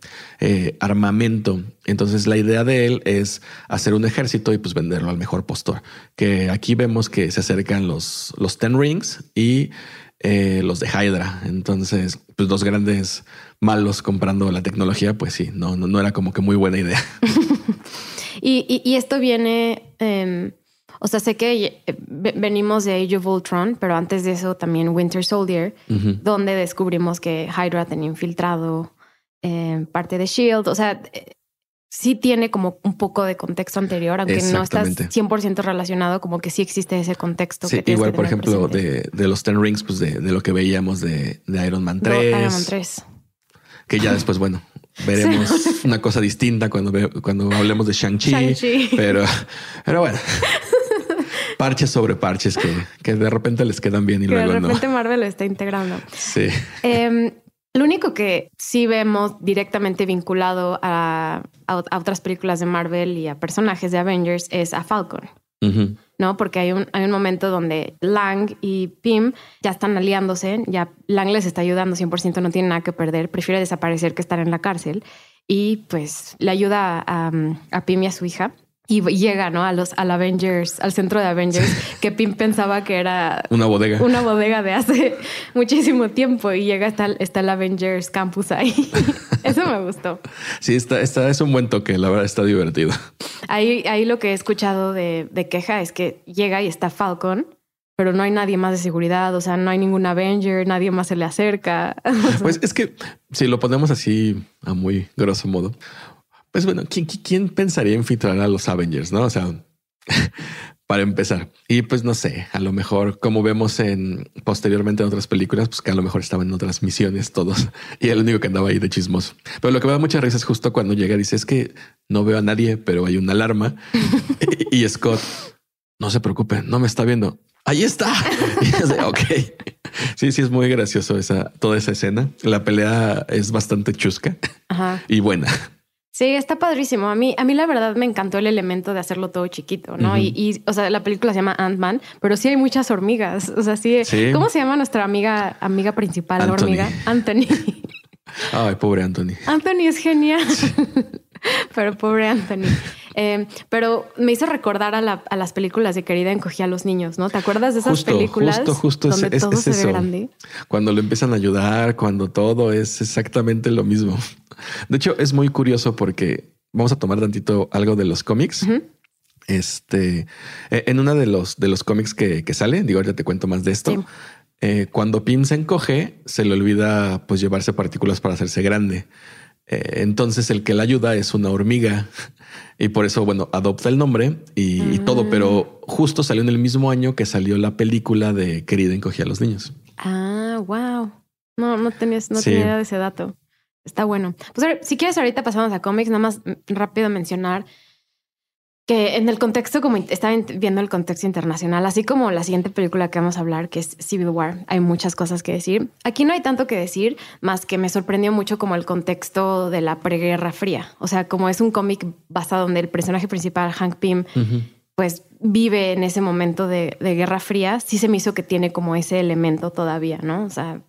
[SPEAKER 2] armamento. Entonces la idea de él es hacer un ejército y pues venderlo al mejor postor, que aquí vemos que se acercan los, los Ten Rings y eh, los de Hydra. Entonces, pues dos grandes malos comprando la tecnología, pues sí, no, no, era como que muy buena idea. <laughs>
[SPEAKER 1] y, esto viene, em, o sea, sé que eh, venimos de Age of Ultron, pero antes de eso también Winter Soldier, donde descubrimos que Hydra tenía infiltrado em, parte de Shield. O sea, sí tiene como un poco de contexto anterior, aunque no está 100% relacionado, como que sí existe ese contexto.
[SPEAKER 2] Sí, igual, por ejemplo, de, los Ten Rings, pues de, lo que veíamos de, Iron Man 3.
[SPEAKER 1] Iron Man 3.
[SPEAKER 2] Que ya después, bueno, veremos una cosa distinta cuando, cuando hablemos de Shang-Chi. pero, pero bueno. parches sobre parches que, que, de repente les quedan bien y luego
[SPEAKER 1] no. De repente Marvel lo está integrando.
[SPEAKER 2] Sí.
[SPEAKER 1] Em, lo único que sí vemos directamente vinculado a, otras películas de Marvel y a personajes de Avengers es a Falcon. ¿no? Porque hay un, hay un momento donde Lang y Pym ya están aliándose, ya Lang les está ayudando 100%, no tiene nada que perder, prefiere desaparecer que estar en la cárcel y pues le ayuda a, a Pym y a su hija y llega, ¿no? A los al Avengers, al centro de Avengers, que Pim pensaba que era
[SPEAKER 2] una bodega.
[SPEAKER 1] Una bodega de hace <laughs> muchísimo tiempo y llega hasta está el Avengers Campus ahí. <laughs> Eso me gustó.
[SPEAKER 2] Sí, está, está, es un buen toque, la verdad está divertido.
[SPEAKER 1] Ahí, ahí lo que he escuchado de, de queja es que llega y está Falcon, pero no hay nadie más de seguridad, o sea, no hay ningún Avenger, nadie más se le acerca. <laughs>
[SPEAKER 2] Pues es que si lo ponemos así a muy grosso modo, pues bueno, ¿quién, quién pensaría en filtrar a los Avengers? No, o sea, <laughs> para empezar. Y pues no sé, a lo mejor, como vemos en posteriormente en otras películas, pues que a lo mejor estaban en otras misiones todos <laughs> y el único que andaba ahí de chismoso. Pero lo que me da mucha risa es justo cuando llega y dice es que no veo a nadie, pero hay una alarma <laughs> y, Scott no se preocupe, no me está viendo. Ahí está. ok. Sí, sí, es muy gracioso esa toda esa escena. La pelea es bastante chusca y buena.
[SPEAKER 1] Sí, está padrísimo. A mí, a mí la verdad me encantó el elemento de hacerlo todo chiquito, ¿no? y, o sea, la película se llama Ant-Man, pero sí hay muchas hormigas. O sea, sí, ¿Cómo se llama nuestra amiga, amiga principal, la hormiga? Anthony.
[SPEAKER 2] Ay, pobre Anthony.
[SPEAKER 1] Anthony es genial. <laughs> pero pobre Anthony. Eh, pero me hizo recordar a, las películas de Querida encogía a los niños, ¿no? ¿Te acuerdas de esas películas?
[SPEAKER 2] Justo, justo donde todo se ve grande? Cuando lo empiezan a ayudar, cuando todo es exactamente lo mismo. De hecho, es muy curioso porque vamos a tomar tantito algo de los cómics. Este, e, en uno de los, de los cómics que, que sale, digo, ahorita te cuento más de esto. Eh, cuando Pin se encoge, se le olvida pues llevarse partículas para hacerse grande. Eh, entonces el que la ayuda es una hormiga y por eso, bueno, adopta el nombre y, todo, pero mm. justo salió en el mismo año que salió la película de Querida encogía a los niños.
[SPEAKER 1] Ah, wow. No, no tenías, no tenía idea de ese dato. Está bueno. Pues si quieres, ahorita pasamos a cómics, nada más rápido mencionar que en el contexto, como estaba viendo el contexto internacional, así como la siguiente película que vamos a hablar, que es Civil War, hay muchas cosas que decir. Aquí no hay tanto que decir, más que me sorprendió mucho como el contexto de la preguerra fría. O sea, como es un cómic basado donde el personaje principal, Hank Pym, pues vive en ese momento de, de, Guerra Fría, sí se me hizo que tiene como ese elemento todavía, ¿no? O sea,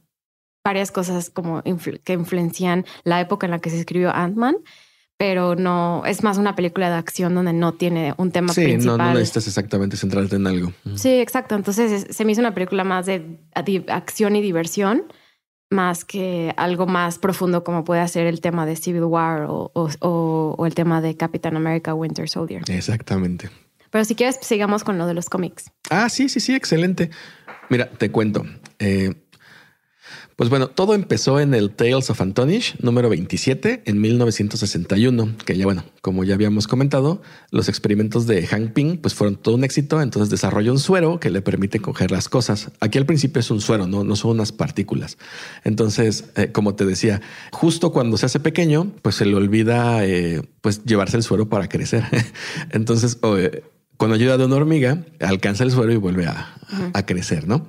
[SPEAKER 1] varias cosas como que influencian la época en la que se escribió Ant-Man pero no es más una película de acción donde no tiene un tema
[SPEAKER 2] sí,
[SPEAKER 1] principal.
[SPEAKER 2] No, no necesitas exactamente centrarte en algo.
[SPEAKER 1] Sí, exacto. Entonces se me hizo una película más de acción y diversión, más que algo más profundo como puede ser el tema de Civil War o, o, o el tema de Captain America Winter Soldier.
[SPEAKER 2] Exactamente.
[SPEAKER 1] Pero si quieres, sigamos con lo de los cómics.
[SPEAKER 2] Ah, sí, sí, sí, excelente. Mira, te cuento. Eh, pues bueno, todo empezó en el Tales of Antonish número 27 en 1961, que ya bueno, como ya habíamos comentado, los experimentos de Hank Ping pues fueron todo un éxito, entonces desarrolló un suero que le permite coger las cosas. Aquí al principio es un suero, no, no son unas partículas. Entonces, eh, como te decía, justo cuando se hace pequeño, pues se le olvida eh, pues llevarse el suero para crecer. <laughs> entonces, con ayuda de una hormiga, alcanza el suelo y vuelve a, crecer, ¿no?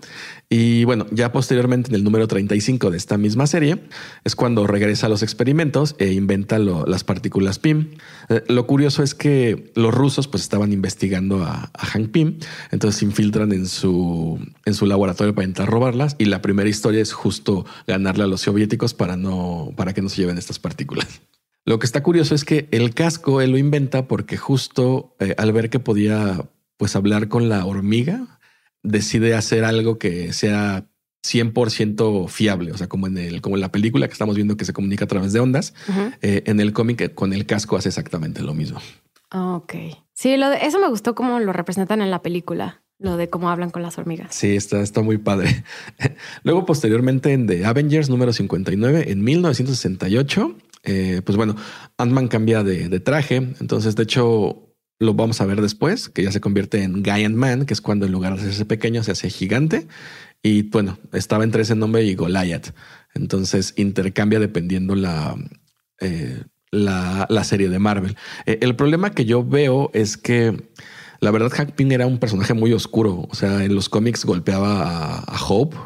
[SPEAKER 2] Y bueno, ya posteriormente en el número 35 de esta misma serie es cuando regresa a los experimentos e inventa las partículas PIM. Eh, lo curioso es que los rusos pues estaban investigando a, Hank Pym, entonces se infiltran en su, en su laboratorio para intentar robarlas y la primera historia es justo ganarle a los soviéticos para, no, para que no se lleven estas partículas. Lo que está curioso es que el casco él lo inventa porque justo eh, al ver que podía pues hablar con la hormiga, decide hacer algo que sea 100% fiable, o sea, como en el como en la película que estamos viendo que se comunica a través de ondas, eh, en el cómic eh, con el casco hace exactamente lo mismo.
[SPEAKER 1] Ok. Sí, lo de, eso me gustó cómo lo representan en la película, lo de cómo hablan con las hormigas.
[SPEAKER 2] Sí, está, está muy padre. <laughs> Luego, posteriormente, en The Avengers número 59, en 1968, eh, pues bueno, Ant-Man cambia de, traje. Entonces, de hecho, lo vamos a ver después, que ya se convierte en Giant Man, que es cuando en lugar de hacerse pequeño se hace gigante. Y bueno, estaba entre ese nombre y Goliath. Entonces intercambia dependiendo la, eh, la, serie de Marvel. Eh, el problema que yo veo es que la verdad Hank Pym era un personaje muy oscuro. O sea, en los cómics golpeaba a, Hope,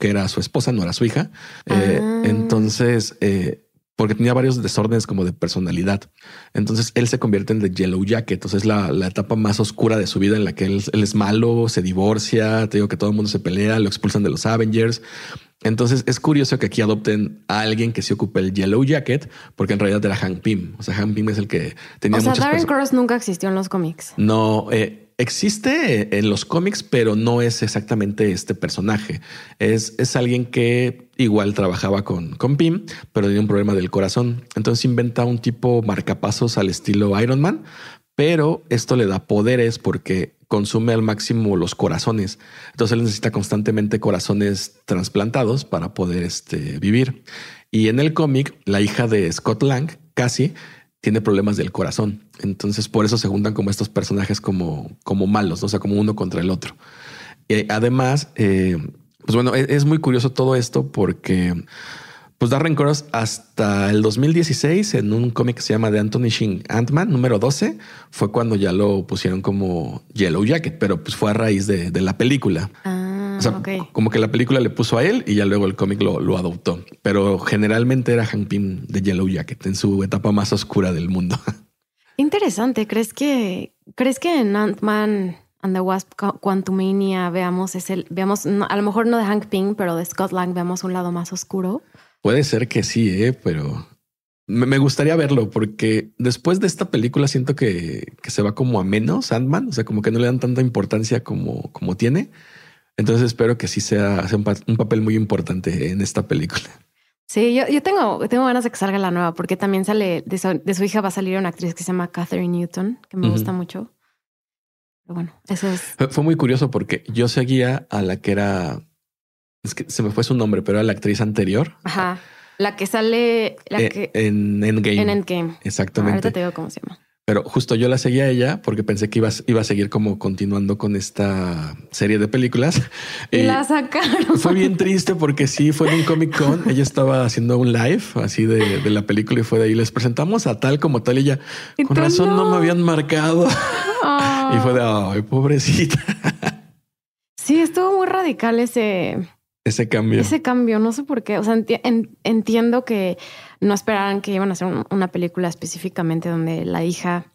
[SPEAKER 2] que era su esposa, no era su hija. Ah. Entonces, porque tenía varios desórdenes como de personalidad. Entonces él se convierte en The Yellow Jacket. Entonces la, la etapa más oscura de su vida en la que él, es malo, se divorcia, te digo que todo el mundo se pelea, lo expulsan de los Avengers. Entonces es curioso que aquí adopten a alguien que se ocupe el Yellow Jacket, porque en realidad era Hank Pym. O sea, Hank Pym es el que tenía.
[SPEAKER 1] O sea, Darren Cross nunca existió en los cómics.
[SPEAKER 2] No, eh, existe en los cómics, pero no es exactamente este personaje. Es, es alguien que igual trabajaba con, con Pym, pero tenía un problema del corazón. Entonces inventa un tipo marcapasos al estilo Iron Man, pero esto le da poderes porque consume al máximo los corazones. Entonces él necesita constantemente corazones trasplantados para poder este, vivir. Y en el cómic, la hija de Scott Lang, casi, tiene problemas del corazón. Entonces por eso se juntan como estos personajes como, como malos, o sea, como uno contra el otro. Y además, eh, pues bueno, es, es, muy curioso todo esto porque pues Darren Cross hasta el 2016 en un cómic que se llama The Anthony Shin Ant-Man número 12 fue cuando ya lo pusieron como Yellow Jacket, pero pues fue a raíz de, de la película.
[SPEAKER 1] Ah
[SPEAKER 2] o sea, como que la película le puso a él y ya luego el cómic lo, adoptó. Pero generalmente era Hank Pym de Yellow Jacket en su etapa más oscura del mundo. <laughs>
[SPEAKER 1] Interesante. ¿Crees que, crees que en Ant-Man and the Wasp Quantumania veamos ese, veamos, a lo mejor no de Hank Pym, pero de Scott Lang veamos un lado más oscuro?
[SPEAKER 2] Puede ser que sí, ¿eh? pero me, gustaría verlo porque después de esta película siento que, que se va como a menos Ant-Man, o sea, como que no le dan tanta importancia como, como tiene. Entonces espero que sí sea, un, papel muy importante en esta película.
[SPEAKER 1] Sí, yo, yo tengo, tengo ganas de que salga la nueva porque también sale de su, hija va a salir una actriz que se llama Catherine Newton, que me gusta mucho. Pero bueno, eso es.
[SPEAKER 2] Fue muy curioso porque yo seguía a la que era, es que se me fue su nombre, pero era la actriz anterior.
[SPEAKER 1] Ajá. La que sale la
[SPEAKER 2] eh,
[SPEAKER 1] que,
[SPEAKER 2] en Endgame.
[SPEAKER 1] En Endgame.
[SPEAKER 2] Exactamente.
[SPEAKER 1] Ahorita te digo cómo se llama.
[SPEAKER 2] Pero justo yo la seguía a ella porque pensé que iba, iba a seguir como continuando con esta serie de películas.
[SPEAKER 1] Y, la sacaron.
[SPEAKER 2] Fue bien triste porque sí, fue en un Comic Con. <laughs> ella estaba haciendo un live así de, de, la película y fue de ahí. Les presentamos a tal como tal. Y ella, con razón no. me habían marcado. <laughs> y fue de, ay, pobrecita.
[SPEAKER 1] Sí, estuvo muy radical ese...
[SPEAKER 2] Ese cambio.
[SPEAKER 1] Ese cambio, no sé por qué. O sea, entiendo que no esperaban que iban a hacer una película específicamente donde la hija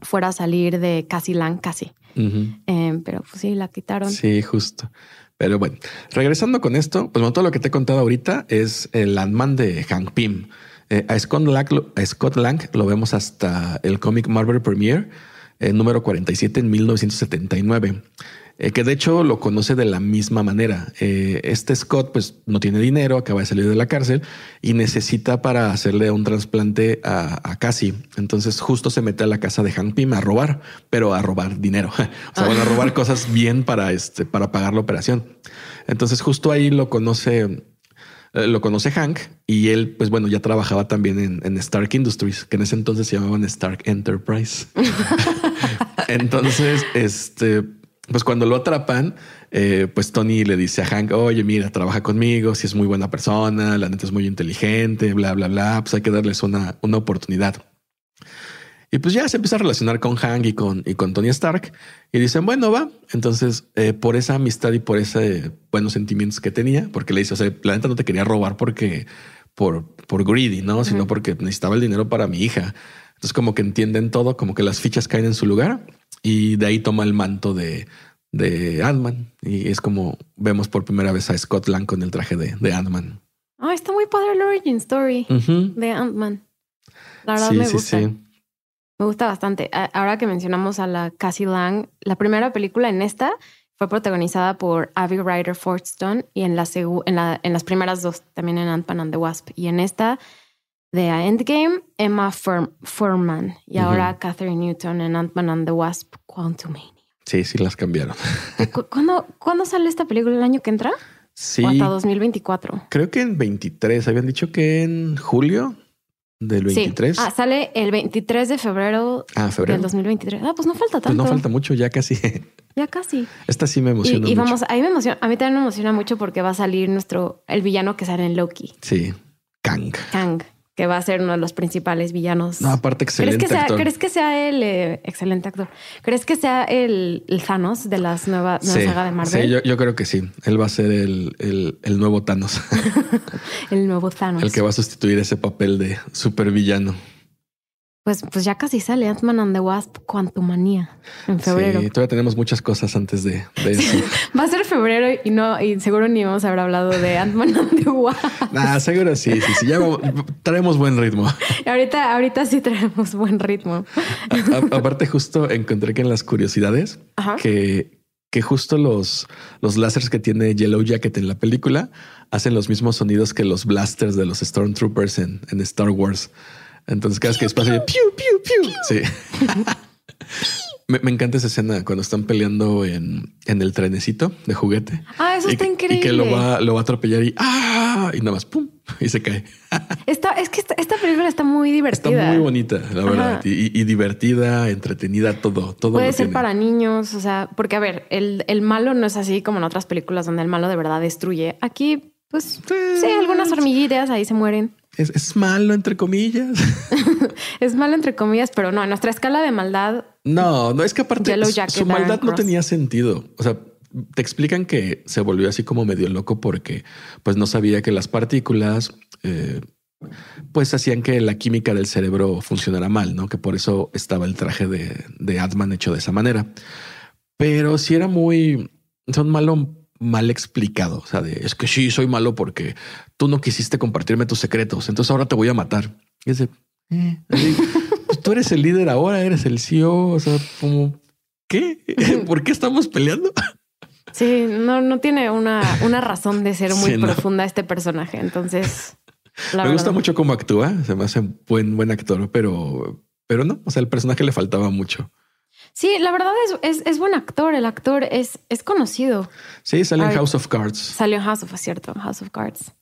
[SPEAKER 1] fuera a salir de casi Lang, casi. Eh, pero pues sí, la quitaron.
[SPEAKER 2] Sí, justo. Pero bueno, regresando con esto, pues todo lo que te he contado ahorita es el Landman de Hank Pym. Eh, a, Scott Lang, a Scott Lang lo vemos hasta el cómic Marvel Premiere, el número 47 en 1979. Eh, que de hecho lo conoce de la misma manera. Eh, este Scott pues no tiene dinero, acaba de salir de la cárcel y necesita para hacerle un trasplante a, Cassie. Entonces justo se mete a la casa de Hank Pym a robar, pero a robar dinero. <laughs> o sea, van a robar cosas bien para, este, para pagar la operación. Entonces justo ahí lo conoce eh, lo conoce Hank y él, pues bueno, ya trabajaba también en, en, Stark Industries, que en ese entonces se llamaban Stark Enterprise. <laughs> <laughs> entonces, este, pues cuando lo atrapan, eh, pues Tony le dice a Hank, oye, mira, trabaja conmigo, si es muy buena persona, la neta es muy inteligente, bla, bla, bla, pues hay que darles una, una oportunidad. Y pues ya se empieza a relacionar con Hank y con, y con Tony Stark y dicen, bueno, va. Entonces, eh, por esa amistad y por ese buenos sentimientos que tenía, porque le dice, o sea, la neta no te quería robar porque por, por greedy, no, sino porque necesitaba el dinero para mi hija. Entonces, como que entienden todo, como que las fichas caen en su lugar y de ahí toma el manto de, de Ant-Man. Y es como vemos por primera vez a Scott Lang con el traje de, de Ant-Man.
[SPEAKER 1] Ah, está muy padre el origin story de Ant-Man. La verdad me gusta. Me gusta bastante. Ahora que mencionamos a la Cassie Lang, la primera película en esta fue protagonizada por Abby Ryder Fortstone y en, la, en, la, en las primeras dos también en Ant-Man and the Wasp. Y en esta de Endgame, Emma Furman y ahora Catherine Newton en Ant-Man and the Wasp, Quantumania.
[SPEAKER 2] Sí, sí, las cambiaron. <laughs>
[SPEAKER 1] ¿Cuándo, ¿Cuándo sale esta película? ¿El año que entra?
[SPEAKER 2] Sí.
[SPEAKER 1] ¿O hasta 2024?
[SPEAKER 2] Creo que en 23. Habían dicho que en julio del 23.
[SPEAKER 1] Ah, sale el 23 de febrero,
[SPEAKER 2] ah, febrero.
[SPEAKER 1] del 2023. Ah, pues no falta tanto. Pues
[SPEAKER 2] no falta mucho, ya casi.
[SPEAKER 1] Ya casi.
[SPEAKER 2] Esta sí me emociona.
[SPEAKER 1] Y, y vamos, a mí me emociona, a mí también me emociona mucho porque va a salir nuestro, el villano que sale en Loki.
[SPEAKER 2] Sí, Kang.
[SPEAKER 1] Kang que va a ser uno de los principales villanos.
[SPEAKER 2] No, aparte excelente
[SPEAKER 1] ¿Crees que sea,
[SPEAKER 2] actor.
[SPEAKER 1] ¿Crees que sea el eh, excelente actor? ¿Crees que sea el, Thanos de las nuevas nueva saga de Marvel?
[SPEAKER 2] Sí, yo, creo que sí. Él va a ser el, el nuevo Thanos. <laughs>
[SPEAKER 1] el nuevo Thanos.
[SPEAKER 2] El que va a sustituir ese papel de supervillano.
[SPEAKER 1] Pues, pues ya casi sale Ant-Man and the Wasp Quantumania en febrero.
[SPEAKER 2] Sí, todavía tenemos muchas cosas antes de, eso.
[SPEAKER 1] Va a ser febrero y no, y seguro ni vamos a haber hablado de Ant-Man and the Wasp.
[SPEAKER 2] Nah, seguro sí, sí, sí. Ya traemos buen ritmo.
[SPEAKER 1] ahorita, ahorita sí traemos buen ritmo.
[SPEAKER 2] aparte, justo encontré que en las curiosidades que, que justo los, los láseres que tiene Yellow Jacket en la película hacen los mismos sonidos que los blasters de los Stormtroopers en, en Star Wars. Entonces cada vez que dispara, piu, piu, piu. Sí. <laughs> me, encanta esa escena cuando están peleando en, en el trenecito de juguete.
[SPEAKER 1] Ah, eso está increíble.
[SPEAKER 2] Y que lo va, lo va a atropellar y ¡ah! Y nada más ¡pum! Y se cae. <laughs>
[SPEAKER 1] Está, es que esta, película está muy divertida.
[SPEAKER 2] Está muy bonita, la verdad. Y, divertida, entretenida, todo. todo
[SPEAKER 1] Puede ser para niños, o sea, porque a ver, el, el malo no es así como en otras películas donde el malo de verdad destruye. Aquí, pues, sí, algunas hormiguitas ahí se mueren
[SPEAKER 2] es, malo, entre comillas. <laughs>
[SPEAKER 1] es malo, entre comillas, pero no, en nuestra escala de maldad.
[SPEAKER 2] No, no es que aparte su maldad no tenía sentido. O sea, te explican que se volvió así como medio loco porque pues no sabía que las partículas eh, pues hacían que la química del cerebro funcionara mal, ¿no? Que por eso estaba el traje de, de Atman hecho de esa manera. Pero si era muy, son malo mal explicado. O sea, de, es que sí, soy malo porque tú no quisiste compartirme tus secretos, entonces ahora te voy a matar. Y es de, eh, pues tú eres el líder ahora, eres el CEO, o sea, como, ¿qué? <laughs> ¿Por qué estamos peleando?
[SPEAKER 1] Sí, no, no tiene una, una razón de ser <laughs> muy profunda este personaje, entonces...
[SPEAKER 2] me gusta mucho cómo actúa, se me hace buen, buen actor, pero, pero no, o sea, el personaje le faltaba mucho.
[SPEAKER 1] Sí, la verdad es, es, buen actor. El actor es, es conocido.
[SPEAKER 2] Sí, salió en House of Cards.
[SPEAKER 1] Salió en House of, es cierto, House of Cards.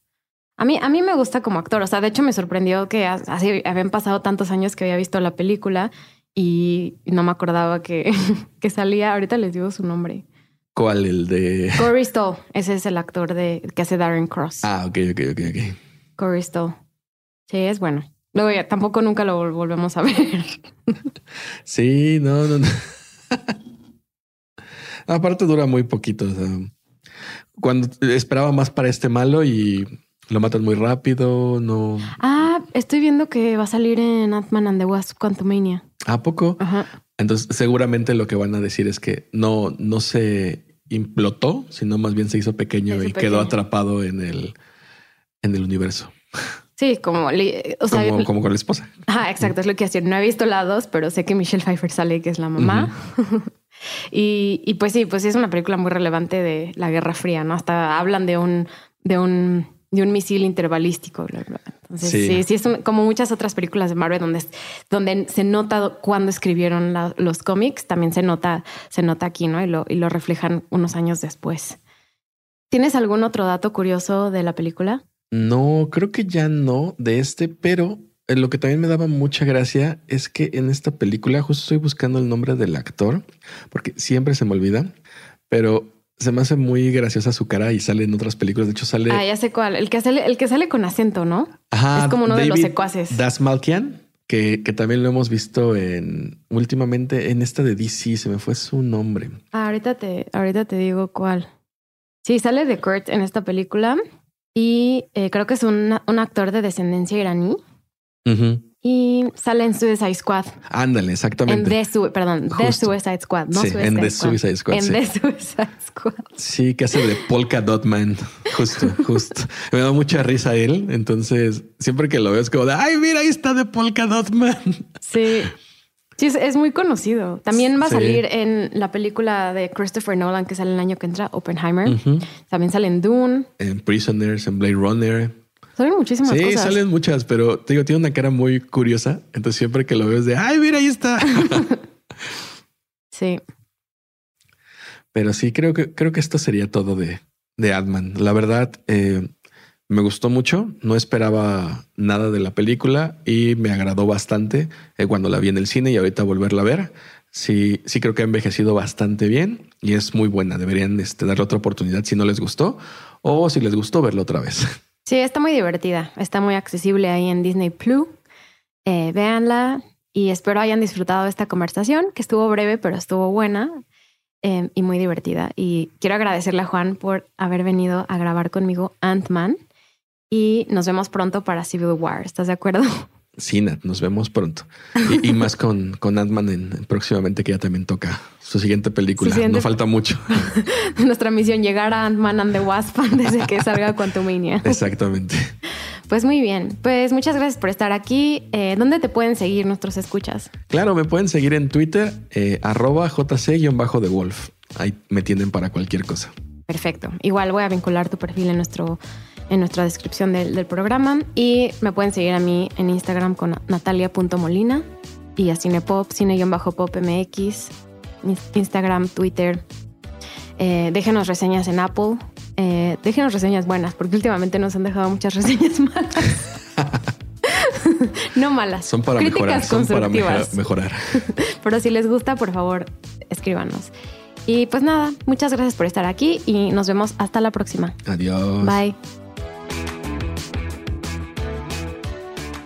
[SPEAKER 1] A mí, a mí me gusta como actor. O sea, de hecho me sorprendió que así habían pasado tantos años que había visto la película y no me acordaba que, <laughs> que salía. Ahorita les digo su nombre.
[SPEAKER 2] ¿Cuál? El de. <laughs>
[SPEAKER 1] Corey Stoll. Ese es el actor de que hace Darren Cross.
[SPEAKER 2] Ah, ok, ok, ok, ok.
[SPEAKER 1] Corey Stoll. Sí, es bueno. Luego ya tampoco nunca lo volvemos a ver. <laughs>
[SPEAKER 2] Sí, no, no, no. <laughs> Aparte dura muy poquito. cuando esperaba más para este malo y lo matan muy rápido, no.
[SPEAKER 1] Ah, estoy viendo que va a salir en Ant-Man and the Wasp Quantumania.
[SPEAKER 2] ¿A poco? Entonces, seguramente lo que van a decir es que no, no se implotó, sino más bien se hizo pequeño y quedó atrapado en el, en el universo.
[SPEAKER 1] Sí, como, o
[SPEAKER 2] sea, como, con la esposa.
[SPEAKER 1] Ah, exacto, es lo que hacía. No he visto la dos, pero sé que Michelle Pfeiffer sale, que es la mamá. <laughs> Y, y, pues sí, pues sí es una película muy relevante de la Guerra Fría, ¿no? Hasta hablan de un, de un, de un misil interbalístico. Entonces, sí, sí, es como muchas otras películas de Marvel donde, donde se nota cuando escribieron los cómics, también se nota, se nota aquí, ¿no? Y lo, y lo reflejan unos años después. ¿Tienes algún otro dato curioso de la película?
[SPEAKER 2] No, creo que ya no de este, pero eh, lo que también me daba mucha gracia es que en esta película, justo estoy buscando el nombre del actor, porque siempre se me olvida, pero se me hace muy graciosa su cara y sale en otras películas. De hecho, sale.
[SPEAKER 1] Ah, ya sé cuál. El que sale, el que sale con acento, ¿no? Ajá. Es como uno de los secuaces.
[SPEAKER 2] Das Malkian, que, que, también lo hemos visto en últimamente en esta de DC. Se me fue su nombre.
[SPEAKER 1] Ah, ahorita te, ahorita te digo cuál. Sí, sale de Kurt en esta película y eh, creo que es un, un actor de descendencia iraní. Y sale en Suicide Squad.
[SPEAKER 2] Ándale, exactamente.
[SPEAKER 1] En The, perdón, The Suicide Squad, no
[SPEAKER 2] sí, en The Suicide Squad.
[SPEAKER 1] En The Suicide Squad.
[SPEAKER 2] Sí, que hace de Polka Dot Man. Justo, <laughs> justo. Me da mucha risa él. Entonces, siempre que lo veo es como de, ay, mira, ahí está de Polka Dot Man.
[SPEAKER 1] Sí. Sí, es, muy conocido. También va a salir en la película de Christopher Nolan que sale el año que entra, Oppenheimer. También sale en Dune.
[SPEAKER 2] En Prisoners, en Blade Runner.
[SPEAKER 1] Salen muchísimas cosas.
[SPEAKER 2] Sí, salen muchas, pero te digo, tiene una cara muy curiosa. Entonces siempre que lo veo es de, ay, mira, ahí está. <laughs>
[SPEAKER 1] sí.
[SPEAKER 2] Pero sí, creo que, creo que esto sería todo de, de Adman. La verdad, eh, me gustó mucho. No esperaba nada de la película y me agradó bastante eh, cuando la vi en el cine y ahorita volverla a ver. Sí, sí creo que ha envejecido bastante bien y es muy buena. Deberían este, darle otra oportunidad si no les gustó o si les gustó verla otra vez. <laughs>
[SPEAKER 1] Sí, está muy divertida. Está muy accesible ahí en Disney Plus. Eh, véanla y espero hayan disfrutado esta conversación, que estuvo breve, pero estuvo buena eh, y muy divertida. Y quiero agradecerle a Juan por haber venido a grabar conmigo Ant-Man y nos vemos pronto para Civil War. ¿Estás de acuerdo? <laughs>
[SPEAKER 2] Sí, Nat, nos vemos pronto. Y, más con, con Ant-Man en, próximamente, que ya también toca su siguiente película. No falta mucho. <laughs>
[SPEAKER 1] Nuestra misión, llegar a Ant-Man and the Wasp antes de que <laughs> salga Quantumania.
[SPEAKER 2] Exactamente.
[SPEAKER 1] Pues muy bien. Pues muchas gracias por estar aquí. Eh, ¿Dónde te pueden seguir nuestros escuchas?
[SPEAKER 2] Claro, me pueden seguir en Twitter, eh, arroba jc-de Wolf. Ahí me tienen para cualquier cosa.
[SPEAKER 1] Perfecto. Igual voy a vincular tu perfil en nuestro en nuestra descripción del, programa. Y me pueden seguir a mí en Instagram con natalia.molina y a Cinepop, cine-pop MX, Instagram, Twitter. Eh, déjenos reseñas en Apple. Eh, déjenos reseñas buenas, porque últimamente nos han dejado muchas <laughs> reseñas malas. <laughs> no malas.
[SPEAKER 2] Son para mejorar. Son para mejorar. <laughs>
[SPEAKER 1] Pero si les gusta, por favor, escríbanos. Y pues nada, muchas gracias por estar aquí y nos vemos hasta la próxima.
[SPEAKER 2] Adiós.
[SPEAKER 1] Bye.